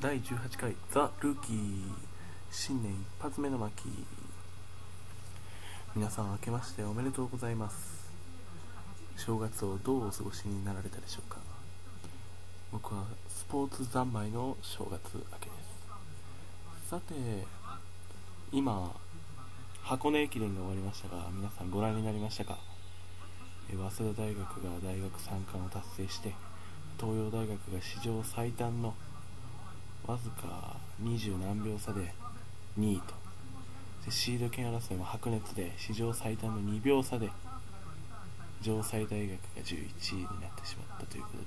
第18回ザ・ルーキー。新年一発目の巻。皆さん明けましておめでとうございます。正月をどうお過ごしになられたでしょうか。僕はスポーツ三昧の正月明けです。さて今箱根駅伝が終わりましたが皆さんご覧になりましたか。早稲田大学が大学三冠を達成して東洋大学が史上最短のわずか20何秒差で2位と。でシード権争いも白熱で史上最短の2秒差で城西大学が11位になってしまったということで。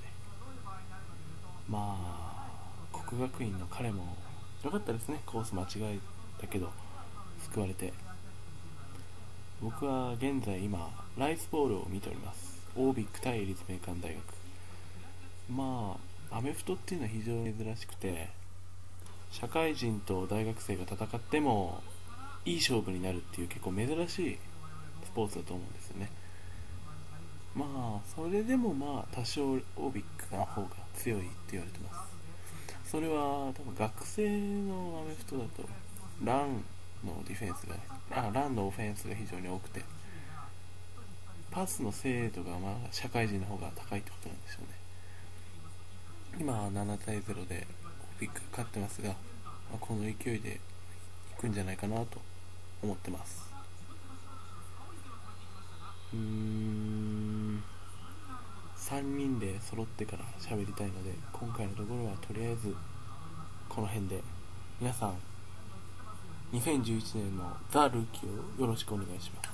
まあ国学院の彼も良かったですね。コース間違えたけど救われて。僕は現在今ライスボールを見ております。オービック対立命館大学。まあアメフトっていうのは非常に珍しくて社会人と大学生が戦ってもいい勝負になるっていう結構珍しいスポーツだと思うんですよね。まあそれでもまあ多少オービックの方が強いって言われてます。それは多分学生のアメフトだとランのディフェンスがあランのオフェンスが非常に多くてパスの精度がまあ社会人の方が高いってことなんでしょうね。今7対0でオビック勝ってますが、まあ、この勢いでいくんじゃないかなと思ってます。うーん。3人で揃ってから喋りたいので今回のところはとりあえずこの辺で。皆さん2011年のザ・ルーキーをよろしくお願いします。